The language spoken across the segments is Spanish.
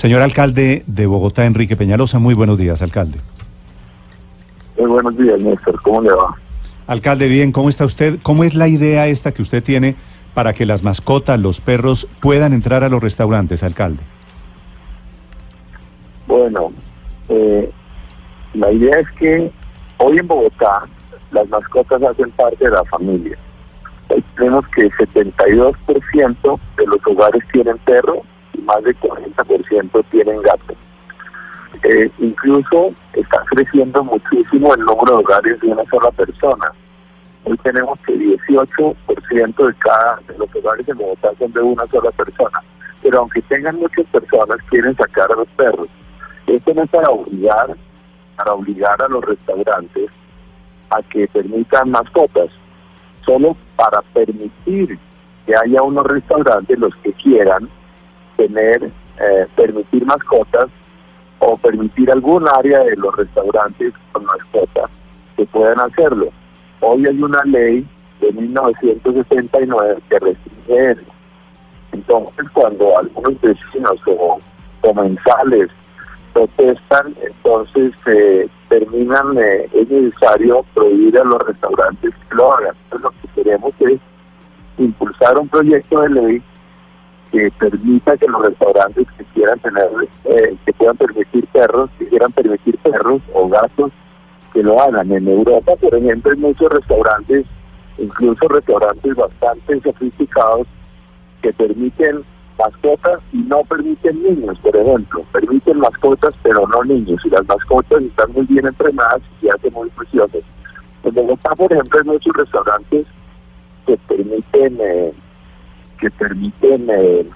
Señor alcalde de Bogotá, Enrique Peñalosa, muy buenos días, alcalde. Muy buenos días, Néstor. ¿Cómo le va? Alcalde, bien, ¿cómo está usted? ¿Cómo es la idea esta que usted tiene para que las mascotas, los perros, puedan entrar a los restaurantes, alcalde? Bueno, eh, la idea es que hoy en Bogotá las mascotas hacen parte de la familia. Hoy tenemos que el 72% de los hogares tienen perro más del 40% tienen gato. Eh, incluso está creciendo muchísimo el número de hogares de una sola persona. Hoy tenemos que 18% de cada de los hogares en Bogotá son de una sola persona. Pero aunque tengan muchas personas, quieren sacar a los perros. Esto no es para obligar, para obligar a los restaurantes a que permitan mascotas, solo para permitir que haya unos restaurantes los que quieran tener, eh, permitir mascotas o permitir algún área de los restaurantes con mascotas que puedan hacerlo. Hoy hay una ley de 1969 que restringe eso. Entonces, cuando algunos vecinos o comensales protestan, entonces eh, terminan, eh, es necesario prohibir a los restaurantes que lo hagan. Entonces, lo que queremos es impulsar un proyecto de ley que permita que los restaurantes que quieran tener, eh, que puedan permitir perros, que quieran permitir perros o gatos, que lo hagan. En Europa, por ejemplo, hay muchos restaurantes, incluso restaurantes bastante sofisticados, que permiten mascotas y no permiten niños, por ejemplo. Permiten mascotas, pero no niños. Y las mascotas están muy bien entrenadas y se hacen muy preciosas. En Bogotá, por ejemplo, hay muchos restaurantes que permiten... Eh, que permiten eh,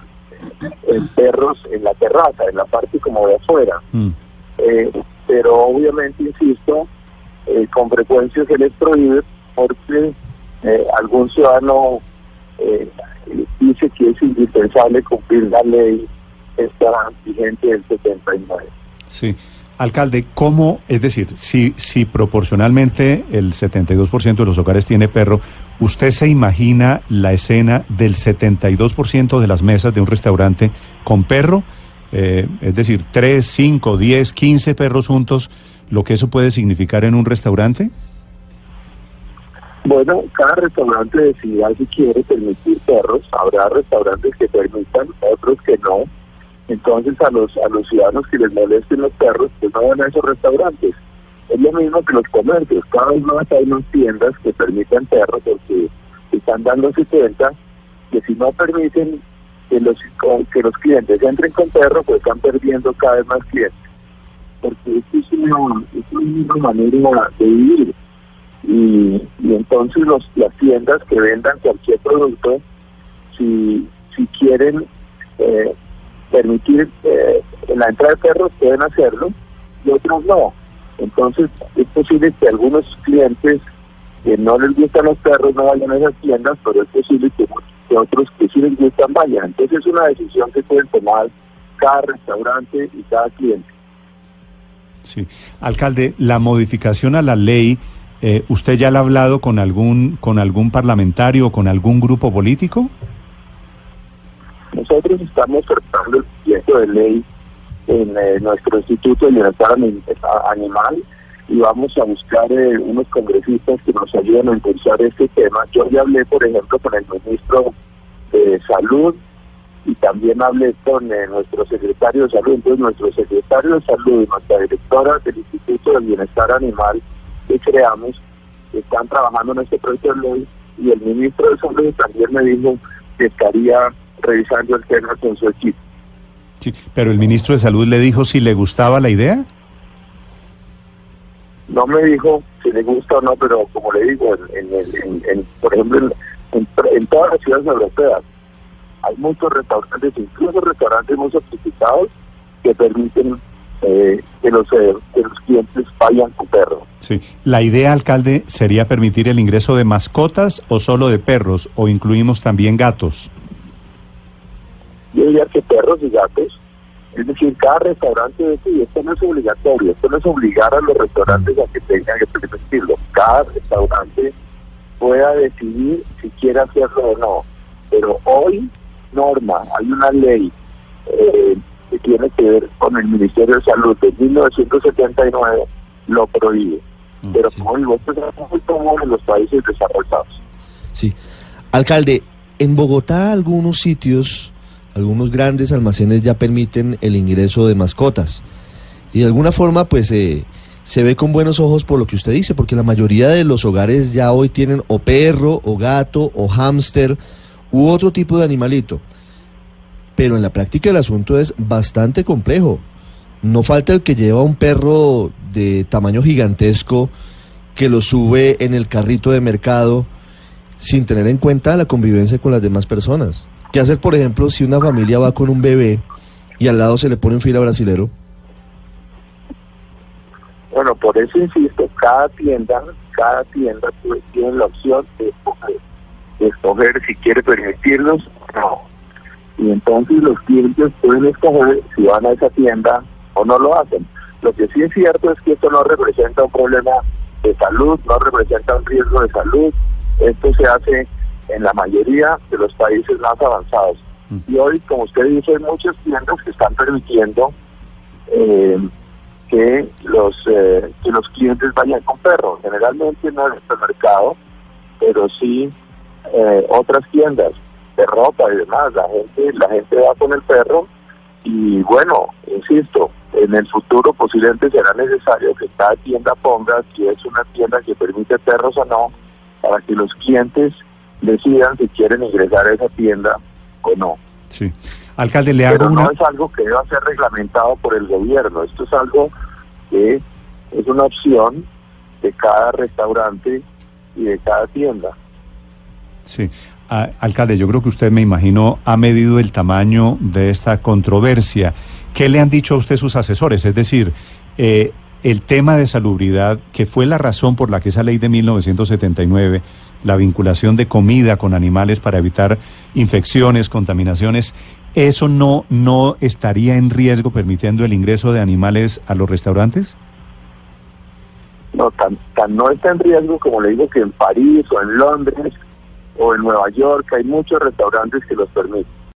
perros en la terraza, en la parte como de afuera. Mm. Eh, pero obviamente, insisto, eh, con frecuencia se les prohíbe porque algún ciudadano dice que es indispensable cumplir la ley esta vigente del 79. Sí. Alcalde, ¿cómo, es decir, si, si proporcionalmente el 72% de los hogares tiene perro, ¿usted se imagina la escena del 72% de las mesas de un restaurante con perro? Eh, es decir, 3, 5, 10, 15 perros juntos, lo que eso puede significar en un restaurante? Bueno, cada restaurante decidirá si quiere permitir perros. Habrá restaurantes que permitan, otros que no entonces a los a los ciudadanos que les molesten los perros, pues no van a esos restaurantes. Es lo mismo que los comercios, cada vez más hay unas tiendas que permiten perros porque están dándose cuenta que si no permiten que los que los clientes entren con perros, pues están perdiendo cada vez más clientes. Porque esto es una, es una manera de vivir. Y, entonces los, las tiendas que vendan cualquier producto, si, si quieren eh, permitir eh, la entrada de perros pueden hacerlo y otros no. Entonces es posible que algunos clientes que no les gustan los perros no vayan a esas tiendas, pero es posible que, otros que sí les gustan vayan. Entonces es una decisión que pueden tomar cada restaurante y cada cliente. Sí. Alcalde, la modificación a la ley, eh, ¿usted ya la ha hablado con algún, con algún parlamentario o con algún grupo político? Nosotros estamos tratando el proyecto de ley en eh, nuestro Instituto de Bienestar Animal y vamos a buscar eh, unos congresistas que nos ayuden a impulsar este tema. Yo ya hablé, por ejemplo, con el ministro de Salud y también hablé con eh, nuestro secretario de Salud. Entonces, nuestro secretario de Salud y nuestra directora del Instituto de Bienestar Animal que creamos están trabajando en este proyecto de ley y el ministro de Salud también me dijo que estaría revisando el tema con su equipo. Sí, pero el ministro de Salud le dijo si le gustaba la idea. No me dijo si le gusta o no, pero como le digo, en, por ejemplo, en, todas las ciudades europeas hay muchos restaurantes, incluso restaurantes muy sofisticados, que permiten eh, que, los, eh, que los clientes vayan con perros. Sí. ¿La idea, alcalde, sería permitir el ingreso de mascotas o solo de perros, o incluimos también gatos? Yo diría que perros y gatos, es decir, cada restaurante decide, esto no es obligatorio, esto no es obligar a los restaurantes a que tengan que permitirlo, cada restaurante pueda decidir si quiere hacerlo o no, pero hoy, norma, hay una ley eh, que tiene que ver con el Ministerio de Salud de 1979 lo prohíbe. Mm, Pero como digo, esto es muy común en los países desarrollados. Sí. Alcalde, en Bogotá algunos sitios, algunos grandes almacenes ya permiten el ingreso de mascotas. Y de alguna forma, pues eh, se ve con buenos ojos por lo que usted dice, porque la mayoría de los hogares ya hoy tienen o perro, o gato, o hámster, u otro tipo de animalito. Pero en la práctica el asunto es bastante complejo. No falta el que lleva un perro de tamaño gigantesco que lo sube en el carrito de mercado sin tener en cuenta la convivencia con las demás personas. ¿Qué hacer, por ejemplo, si una familia va con un bebé y al lado se le pone un fila brasilero? Bueno, por eso insisto, cada tienda, cada tienda tiene la opción de escoger, si quiere permitirlos o no. Y entonces los clientes pueden escoger si van a esa tienda o no lo hacen. Lo que sí es cierto es que esto no representa un problema de salud, no representa un riesgo de salud. Esto se hace en la mayoría de los países más avanzados. Y hoy, como usted dice, hay muchas tiendas que están permitiendo eh, que los eh, que los clientes vayan con perros. Generalmente no en el mercado, pero sí eh, otras tiendas de ropa y demás. La gente la gente va con el perro y bueno, insisto, en el futuro posiblemente será necesario que cada tienda ponga si es una tienda que permite perros o no, para que los clientes decidan si quieren ingresar a esa tienda o no. Sí. Alcalde, le hago Pero no es algo que deba ser reglamentado por el gobierno, esto es algo que es una opción de cada restaurante y de cada tienda. Sí. alcalde, yo creo que usted, me imagino, ha medido el tamaño de esta controversia. ¿Qué le han dicho a usted sus asesores? Es decir, eh, el tema de salubridad, que fue la razón por la que esa ley de 1979, la vinculación de comida con animales para evitar infecciones, contaminaciones, ¿eso no, no estaría en riesgo permitiendo el ingreso de animales a los restaurantes? No, tan, tan no está en riesgo como le digo que en París o en Londres o en Nueva York hay muchos restaurantes que los permiten.